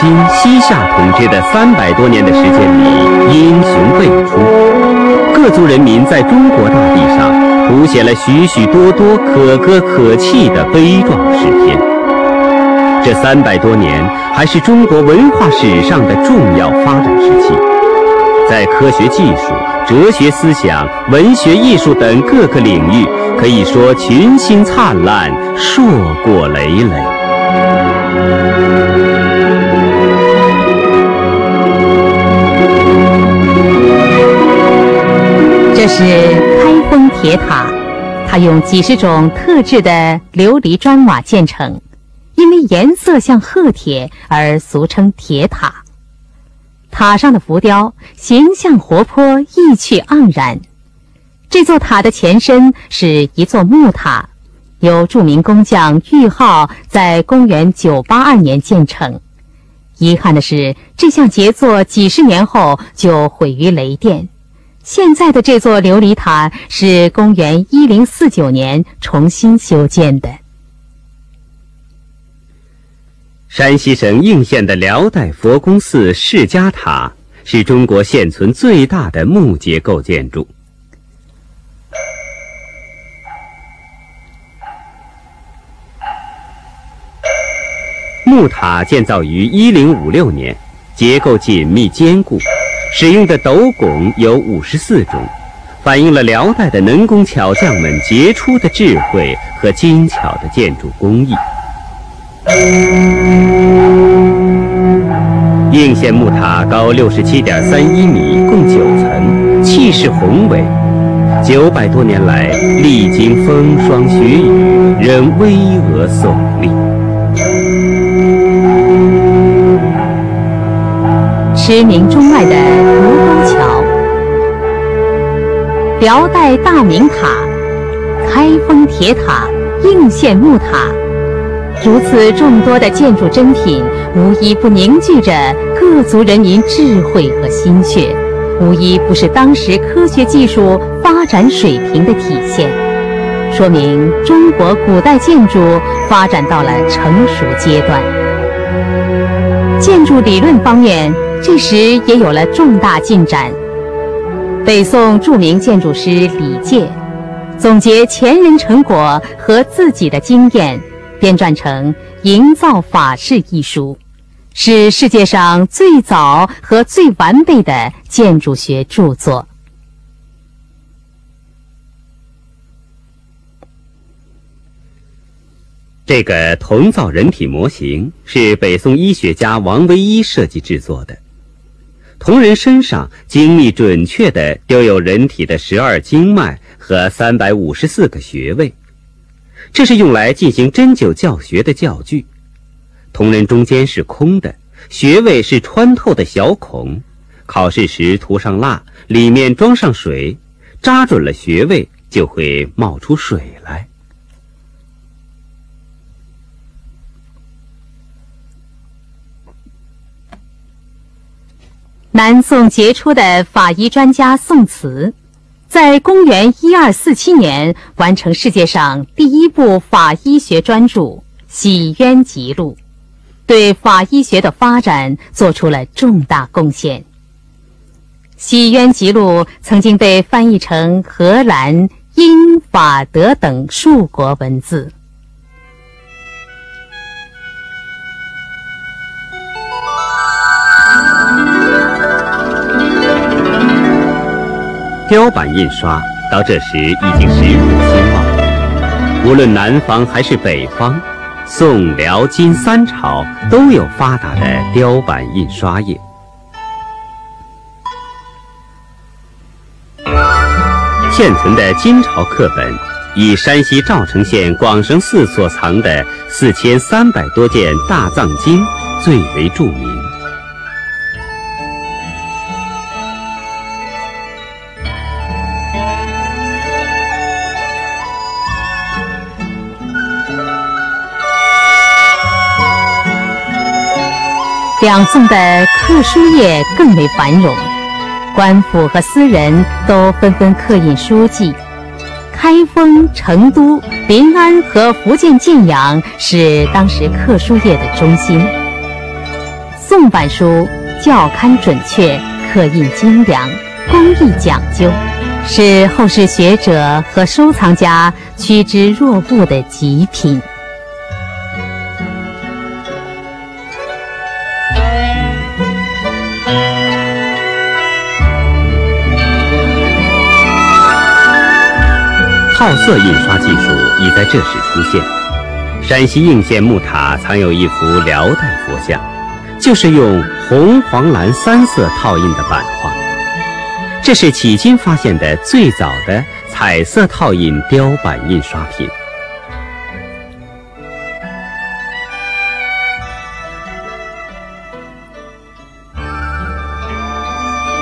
今、西夏统治的三百多年的时间里，英雄辈出，各族人民在中国大地上谱写了许许多多可歌可泣的悲壮诗篇。这三百多年，还是中国文化史上的重要发展时期，在科学技术、哲学思想、文学艺术等各个领域，可以说群星灿烂，硕果累累。这是开封铁塔，它用几十种特制的琉璃砖瓦建成，因为颜色像褐铁而俗称铁塔。塔上的浮雕形象活泼、意趣盎然。这座塔的前身是一座木塔，由著名工匠玉浩在公元982年建成。遗憾的是，这项杰作几十年后就毁于雷电。现在的这座琉璃塔是公元一零四九年重新修建的。山西省应县的辽代佛宫寺释迦塔是中国现存最大的木结构建筑。木塔建造于一零五六年，结构紧密坚固。使用的斗拱有五十四种，反映了辽代的能工巧匠们杰出的智慧和精巧的建筑工艺。应县木塔高六十七点三一米，共九层，气势宏伟。九百多年来，历经风霜雪雨，仍巍峨耸立。驰名中外的卢沟桥、辽代大明塔、开封铁塔、应县木塔，如此众多的建筑珍品，无一不凝聚着各族人民智慧和心血，无一不是当时科学技术发展水平的体现，说明中国古代建筑发展到了成熟阶段。建筑理论方面。这时也有了重大进展。北宋著名建筑师李诫总结前人成果和自己的经验，编撰成《营造法式》一书，是世界上最早和最完备的建筑学著作。这个铜造人体模型是北宋医学家王维一设计制作的。铜人身上精密准确地雕有人体的十二经脉和三百五十四个穴位，这是用来进行针灸教学的教具。铜人中间是空的，穴位是穿透的小孔，考试时涂上蜡，里面装上水，扎准了穴位就会冒出水来。南宋杰出的法医专家宋慈，在公元一二四七年完成世界上第一部法医学专著《洗冤集录》，对法医学的发展做出了重大贡献。《洗冤集录》曾经被翻译成荷兰、英、法、德等数国文字。雕版印刷到这时已经十分兴旺，无论南方还是北方，宋、辽、金三朝都有发达的雕版印刷业。现存的金朝刻本，以山西赵城县广生寺所藏的四千三百多件大藏经最为著名。两宋的刻书业更为繁荣，官府和私人都纷纷刻印书籍。开封、成都、临安和福建建阳是当时刻书业的中心。宋版书校勘准确，刻印精良，工艺讲究，是后世学者和收藏家趋之若鹜的极品。色印刷技术已在这时出现。陕西应县木塔藏有一幅辽代佛像，就是用红、黄、蓝三色套印的版画。这是迄今发现的最早的彩色套印雕版印刷品。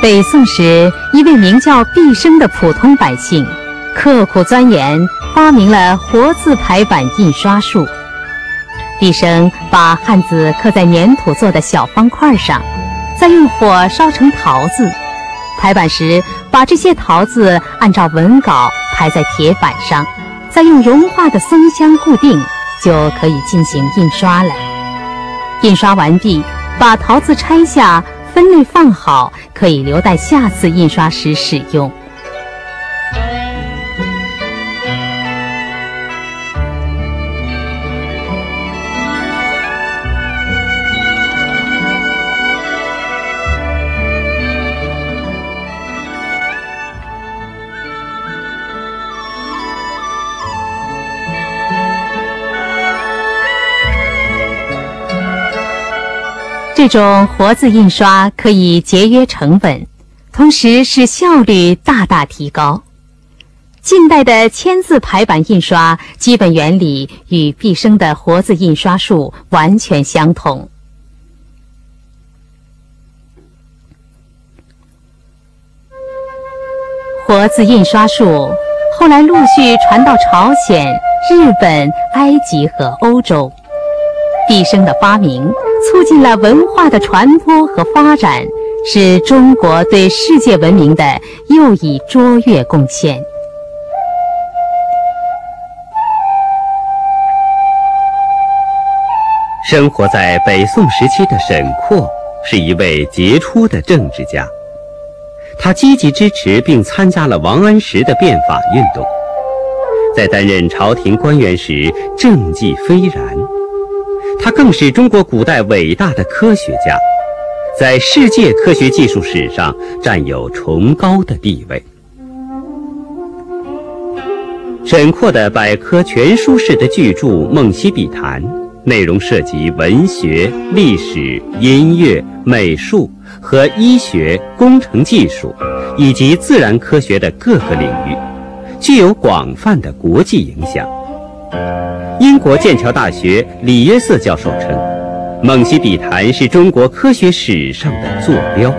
北宋时，一位名叫毕生的普通百姓。刻苦钻研，发明了活字排版印刷术。毕生把汉字刻在粘土做的小方块上，再用火烧成陶字。排版时，把这些桃子按照文稿排在铁板上，再用融化的松香固定，就可以进行印刷了。印刷完毕，把桃子拆下，分类放好，可以留待下次印刷时使用。这种活字印刷可以节约成本，同时使效率大大提高。近代的签字排版印刷基本原理与毕生的活字印刷术完全相同。活字印刷术后来陆续传到朝鲜、日本、埃及和欧洲。毕生的发明。促进了文化的传播和发展，是中国对世界文明的又一卓越贡献。生活在北宋时期的沈括是一位杰出的政治家，他积极支持并参加了王安石的变法运动，在担任朝廷官员时政绩斐然。他更是中国古代伟大的科学家，在世界科学技术史上占有崇高的地位。沈括的百科全书式的巨著《梦溪笔谈》，内容涉及文学、历史、音乐、美术和医学、工程技术以及自然科学的各个领域，具有广泛的国际影响。英国剑桥大学李约瑟教授称，《梦溪笔谈》是中国科学史上的坐标。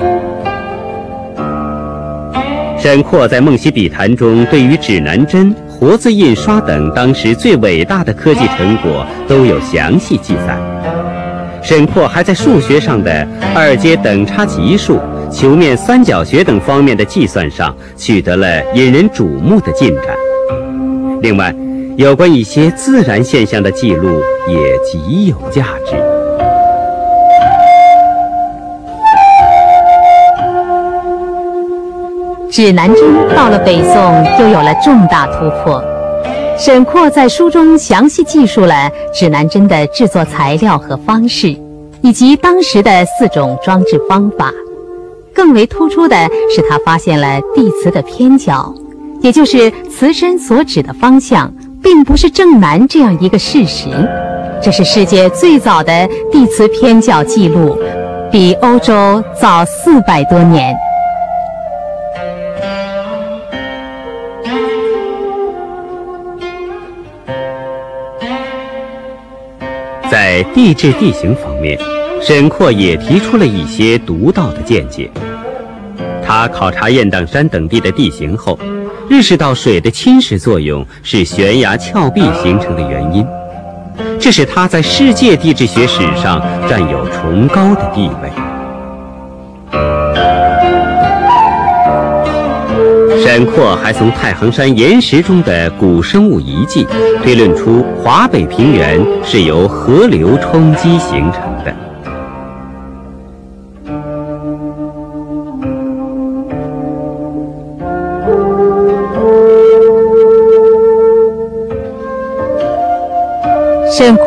沈括在《梦溪笔谈》中，对于指南针、活字印刷等当时最伟大的科技成果都有详细记载。沈括还在数学上的二阶等差级数、球面三角学等方面的计算上取得了引人瞩目的进展。另外，有关一些自然现象的记录也极有价值。指南针到了北宋又有了重大突破。沈括在书中详细记述了指南针的制作材料和方式，以及当时的四种装置方法。更为突出的是，他发现了地磁的偏角，也就是磁针所指的方向。并不是正南这样一个事实，这是世界最早的地磁偏角记录，比欧洲早四百多年。在地质地形方面，沈括也提出了一些独到的见解。他考察雁荡山等地的地形后。认识到水的侵蚀作用是悬崖峭壁形成的原因，这使他在世界地质学史上占有崇高的地位。沈括还从太行山岩石中的古生物遗迹推论出华北平原是由河流冲积形成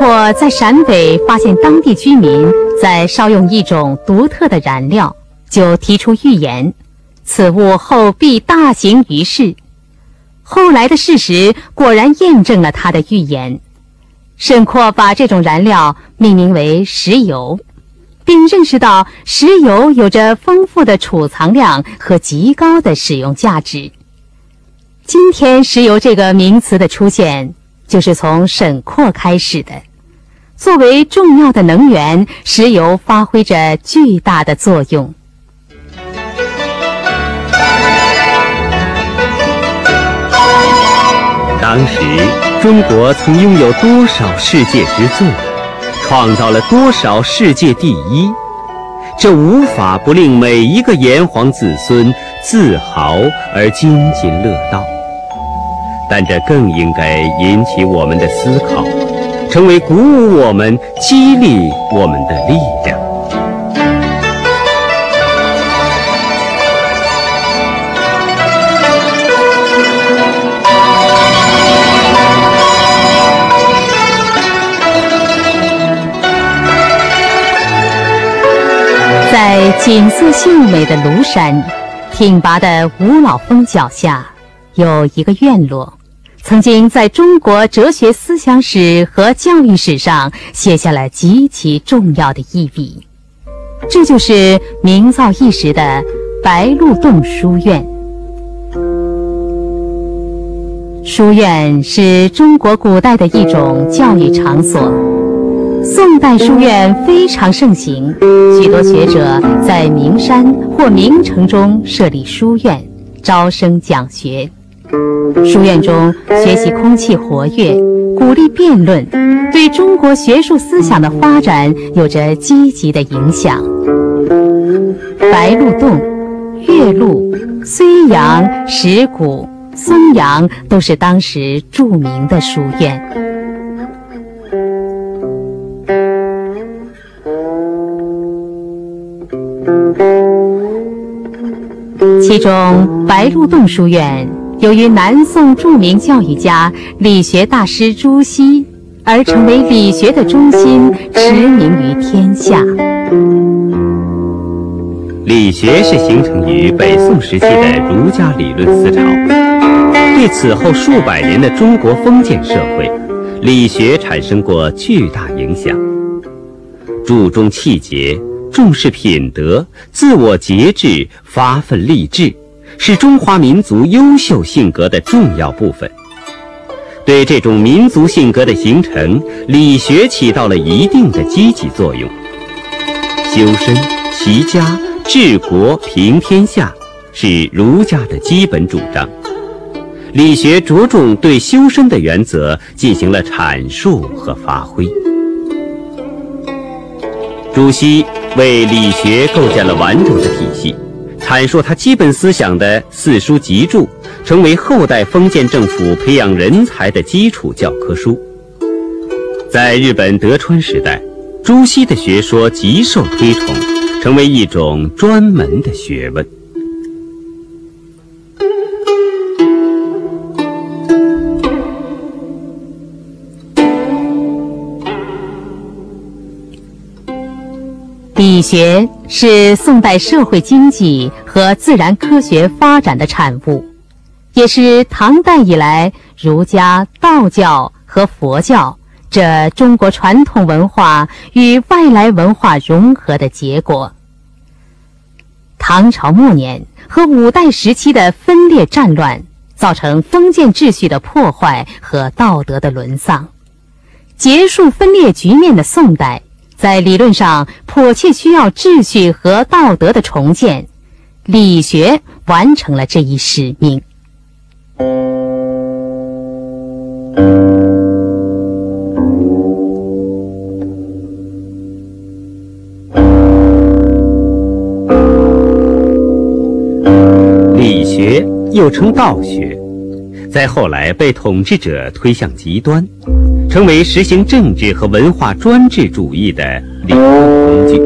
沈括在陕北发现当地居民在烧用一种独特的燃料，就提出预言，此物后必大行于世。后来的事实果然验证了他的预言。沈括把这种燃料命名为石油，并认识到石油有着丰富的储藏量和极高的使用价值。今天，石油这个名词的出现。就是从沈括开始的。作为重要的能源，石油发挥着巨大的作用。当时，中国曾拥有多少世界之最，创造了多少世界第一，这无法不令每一个炎黄子孙自豪而津津乐道。但这更应该引起我们的思考，成为鼓舞我们、激励我们的力量。在景色秀美的庐山，挺拔的五老峰脚下，有一个院落。曾经在中国哲学思想史和教育史上写下了极其重要的一笔，这就是名噪一时的白鹿洞书院。书院是中国古代的一种教育场所，宋代书院非常盛行，许多学者在名山或名城中设立书院，招生讲学。书院中学习空气活跃，鼓励辩论，对中国学术思想的发展有着积极的影响。白鹿洞、岳麓、睢阳、石鼓、松阳都是当时著名的书院。其中，白鹿洞书院。由于南宋著名教育家、理学大师朱熹，而成为理学的中心，驰名于天下。理学是形成于北宋时期的儒家理论思潮，对此后数百年的中国封建社会，理学产生过巨大影响。注重气节，重视品德，自我节制，发奋励志。是中华民族优秀性格的重要部分。对这种民族性格的形成，理学起到了一定的积极作用。修身、齐家、治国、平天下，是儒家的基本主张。理学着重对修身的原则进行了阐述和发挥。朱熹为理学构建了完整的体系。阐述他基本思想的四书集注，成为后代封建政府培养人才的基础教科书。在日本德川时代，朱熹的学说极受推崇，成为一种专门的学问。理学是宋代社会经济和自然科学发展的产物，也是唐代以来儒家、道教和佛教这中国传统文化与外来文化融合的结果。唐朝末年和五代时期的分裂战乱，造成封建秩序的破坏和道德的沦丧，结束分裂局面的宋代。在理论上迫切需要秩序和道德的重建，理学完成了这一使命。理学又称道学，在后来被统治者推向极端。成为实行政治和文化专制主义的理论工具。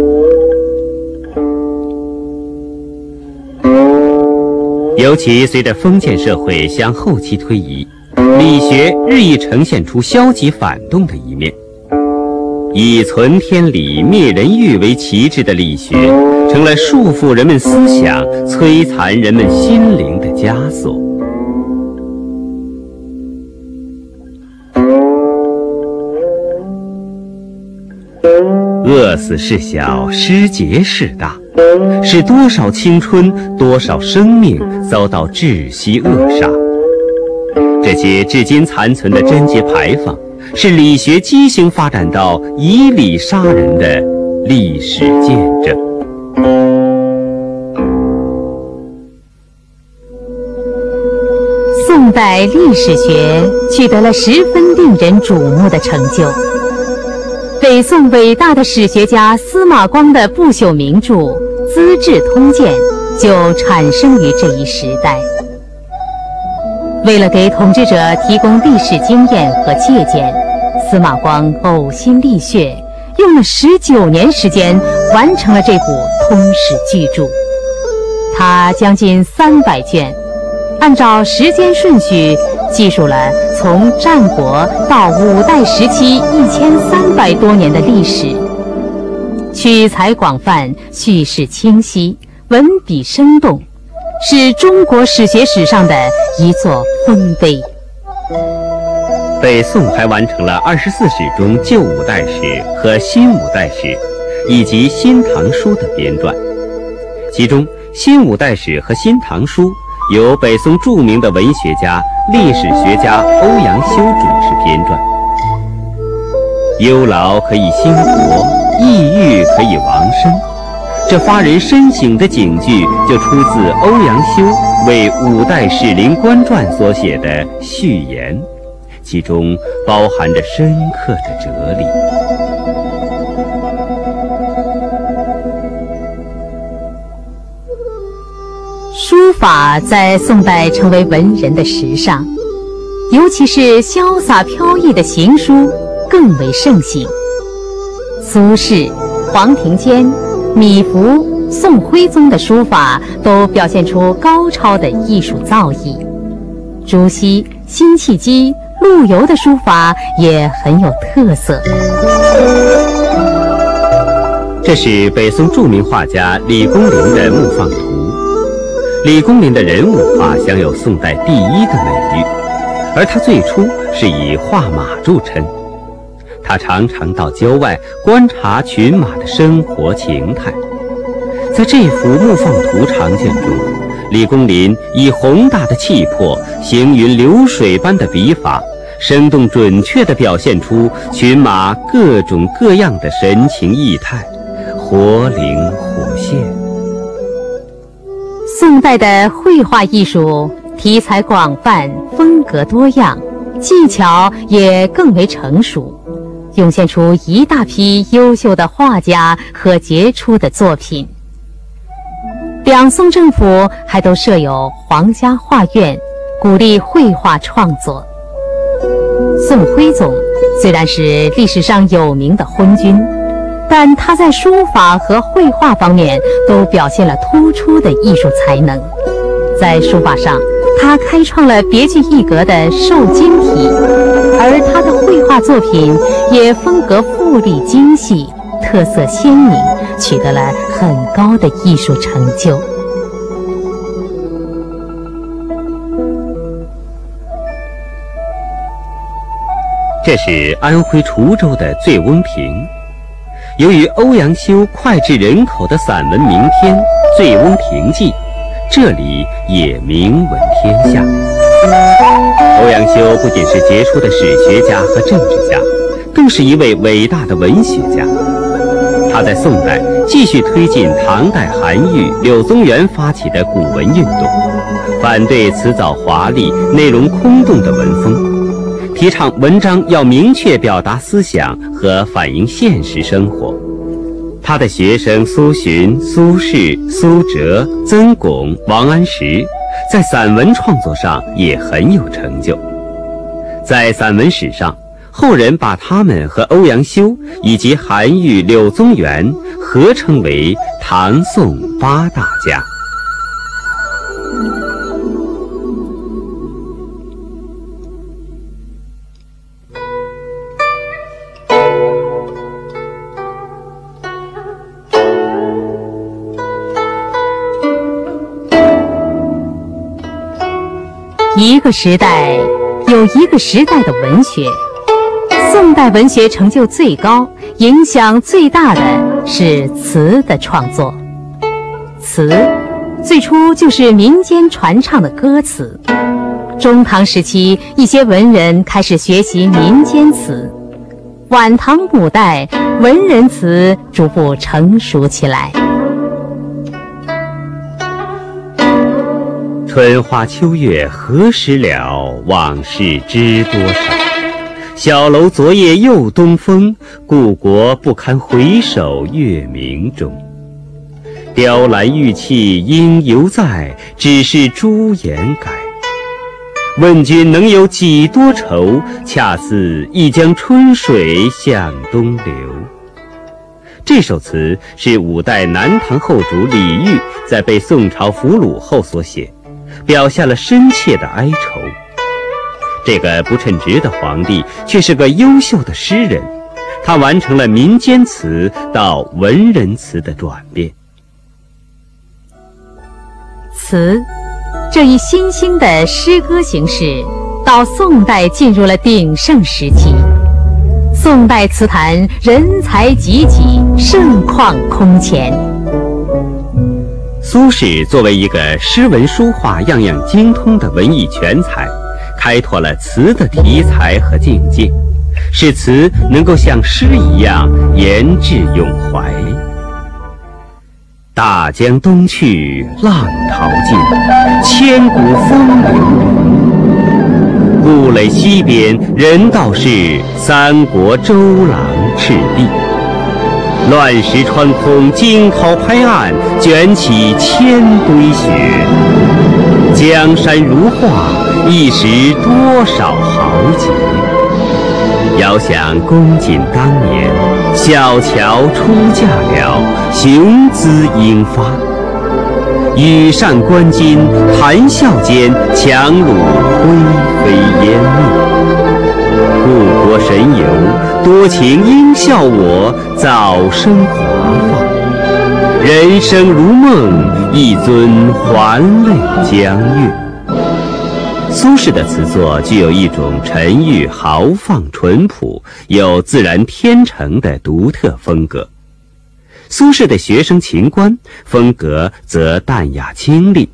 尤其随着封建社会向后期推移，理学日益呈现出消极反动的一面，以存天理、灭人欲为旗帜的理学，成了束缚人们思想、摧残人们心灵的枷锁。饿死事小，失节事大，使多少青春、多少生命遭到窒息扼杀。这些至今残存的贞节牌坊，是理学畸形发展到以理杀人的历史见证。宋代历史学取得了十分令人瞩目的成就。北宋伟大的史学家司马光的不朽名著《资治通鉴》就产生于这一时代。为了给统治者提供历史经验和借鉴，司马光呕心沥血，用了十九年时间完成了这部通史巨著。它将近三百卷，按照时间顺序。记述了从战国到五代时期一千三百多年的历史，取材广泛，叙事清晰，文笔生动，是中国史学史上的一座丰碑。北宋还完成了二十四史中旧五代史和新五代史，以及《新唐书》的编撰，其中《新五代史》和《新唐书》由北宋著名的文学家。历史学家欧阳修主持编撰。忧劳可以兴国，抑郁可以亡身，这发人深省的警句就出自欧阳修为《五代史林官传》所写的序言，其中包含着深刻的哲理。书法在宋代成为文人的时尚，尤其是潇洒飘逸的行书更为盛行。苏轼、黄庭坚、米芾、宋徽宗的书法都表现出高超的艺术造诣。朱熹、辛弃疾、陆游的书法也很有特色。这是北宋著名画家李公麟的《木放图》。李公麟的人物画享有宋代第一的美誉，而他最初是以画马著称。他常常到郊外观察群马的生活情态。在这幅木放图长卷中，李公麟以宏大的气魄、行云流水般的笔法，生动准确地表现出群马各种各样的神情意态，活灵活。宋代的绘画艺术题材广泛，风格多样，技巧也更为成熟，涌现出一大批优秀的画家和杰出的作品。两宋政府还都设有皇家画院，鼓励绘画创作。宋徽宗虽然是历史上有名的昏君。但他在书法和绘画方面都表现了突出的艺术才能。在书法上，他开创了别具一格的瘦金体，而他的绘画作品也风格富丽精细，特色鲜明，取得了很高的艺术成就。这是安徽滁州的醉翁亭。由于欧阳修脍炙人口的散文名篇《醉翁亭记》，这里也名闻天下。欧阳修不仅是杰出的史学家和政治家，更是一位伟大的文学家。他在宋代继续推进唐代韩愈、柳宗元发起的古文运动，反对辞藻华丽、内容空洞的文风。提倡文章要明确表达思想和反映现实生活。他的学生苏洵、苏轼、苏辙、曾巩、王安石，在散文创作上也很有成就。在散文史上，后人把他们和欧阳修以及韩愈、柳宗元合称为唐宋八大家。一个时代有一个时代的文学。宋代文学成就最高、影响最大的是词的创作。词最初就是民间传唱的歌词。中唐时期，一些文人开始学习民间词。晚唐五代，文人词逐步成熟起来。春花秋月何时了？往事知多少？小楼昨夜又东风，故国不堪回首月明中。雕栏玉砌应犹在，只是朱颜改。问君能有几多愁？恰似一江春水向东流。这首词是五代南唐后主李煜在被宋朝俘虏后所写，表现了深切的哀愁。这个不称职的皇帝却是个优秀的诗人，他完成了民间词到文人词的转变。词这一新兴的诗歌形式，到宋代进入了鼎盛时期。宋代词坛人才济济，盛况空前。苏轼作为一个诗文书画样样精通的文艺全才。开拓了词的题材和境界，使词能够像诗一样言志永怀。大江东去，浪淘尽，千古风流。故垒西边，人道是三国周郎赤壁。乱石穿空，惊涛拍岸，卷起千堆雪。江山如画。一时多少豪杰，遥想公瑾当年，小乔出嫁了，雄姿英发。羽扇纶巾，谈笑间，樯橹灰飞烟灭。故国神游，多情应笑我，早生华发。人生如梦，一尊还酹江月。苏轼的词作具有一种沉郁豪放、淳朴又自然天成的独特风格。苏轼的学生秦观风格则淡雅清丽。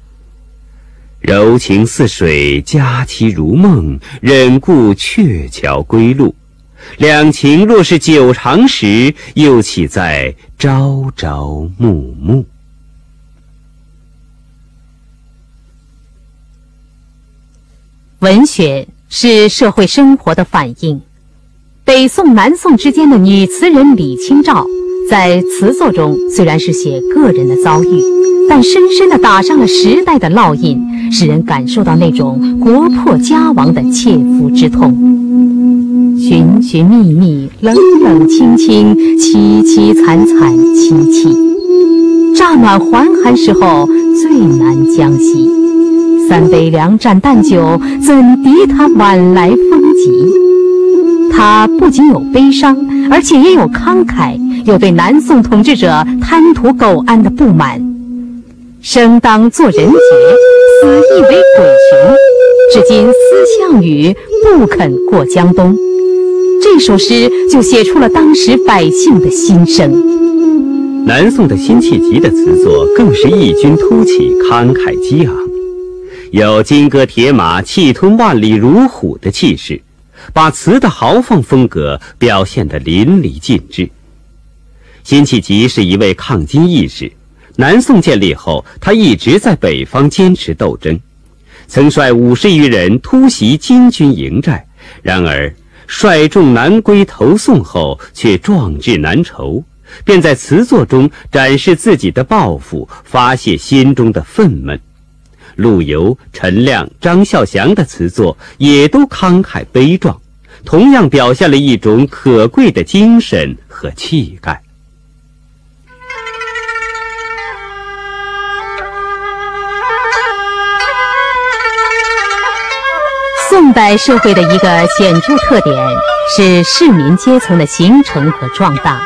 柔情似水，佳期如梦，忍顾鹊桥归路。两情若是久长时，又岂在朝朝暮暮？文学是社会生活的反映。北宋、南宋之间的女词人李清照，在词作中虽然是写个人的遭遇，但深深地打上了时代的烙印，使人感受到那种国破家亡的切肤之痛。寻寻觅觅，冷冷清清，凄凄惨惨戚戚。乍暖还寒时候，最难将息。三杯两盏淡酒，怎敌他晚来风急？他不仅有悲伤，而且也有慷慨，有对南宋统治者贪图苟安的不满。生当作人杰，死亦为鬼雄。至今思项羽，不肯过江东。这首诗就写出了当时百姓的心声。南宋的辛弃疾的词作更是异军突起，慷慨激昂。有金戈铁马、气吞万里如虎的气势，把词的豪放风格表现得淋漓尽致。辛弃疾是一位抗金义士，南宋建立后，他一直在北方坚持斗争，曾率五十余人突袭金军营寨，然而率众南归投宋后，却壮志难酬，便在词作中展示自己的抱负，发泄心中的愤懑。陆游、陈亮、张孝祥的词作也都慷慨悲壮，同样表现了一种可贵的精神和气概。宋代社会的一个显著特点是市民阶层的形成和壮大，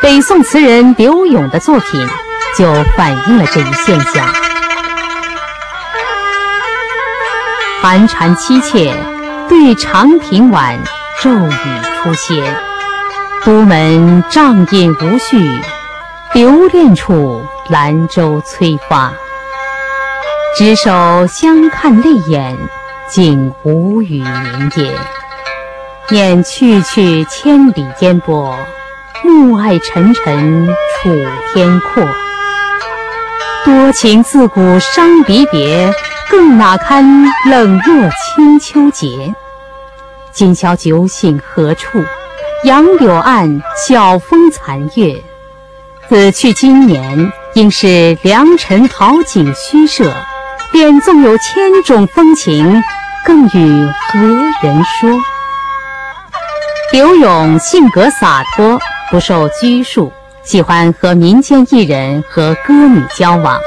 北宋词人柳永的作品就反映了这一现象。寒蝉凄切，对长亭晚，骤雨初歇。都门帐饮无绪，留恋处，兰舟催发。执手相看泪眼，竟无语凝噎。念去去千里烟波，暮霭沉沉楚天阔。多情自古伤离别，更哪堪冷若清秋节。今宵酒醒何处？杨柳岸，晓风残月。此去经年，应是良辰好景虚设。便纵有千种风情，更与何人说？刘永性格洒脱，不受拘束，喜欢和民间艺人和歌女交往。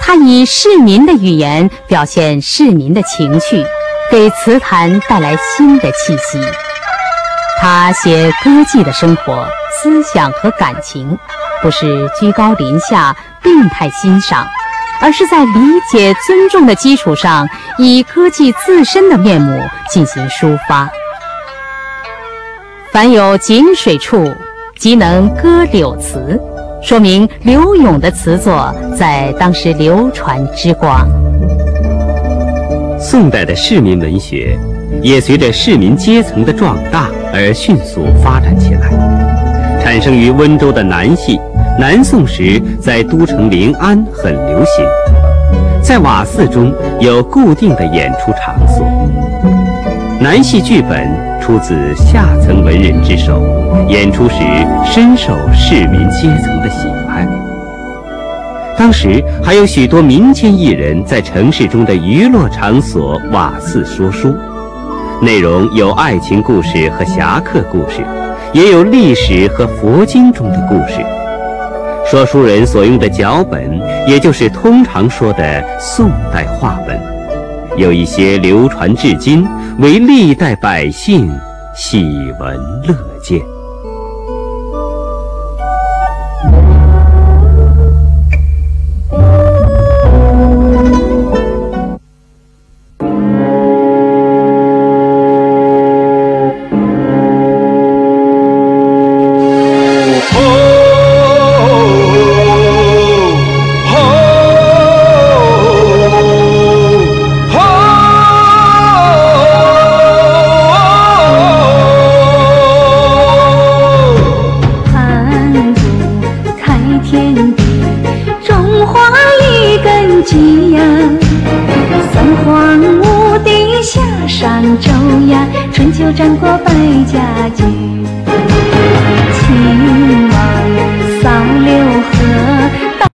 他以市民的语言表现市民的情绪，给词坛带来新的气息。他写歌妓的生活、思想和感情，不是居高临下、病态欣赏，而是在理解、尊重的基础上，以歌妓自身的面目进行抒发。凡有井水处，即能歌柳词，说明柳永的词作在当时流传之广。宋代的市民文学。也随着市民阶层的壮大而迅速发展起来。产生于温州的南戏，南宋时在都城临安很流行，在瓦寺中有固定的演出场所。南戏剧本出自下层文人之手，演出时深受市民阶层的喜爱。当时还有许多民间艺人，在城市中的娱乐场所瓦寺说书。内容有爱情故事和侠客故事，也有历史和佛经中的故事。说书人所用的脚本，也就是通常说的宋代话本，有一些流传至今，为历代百姓喜闻乐见。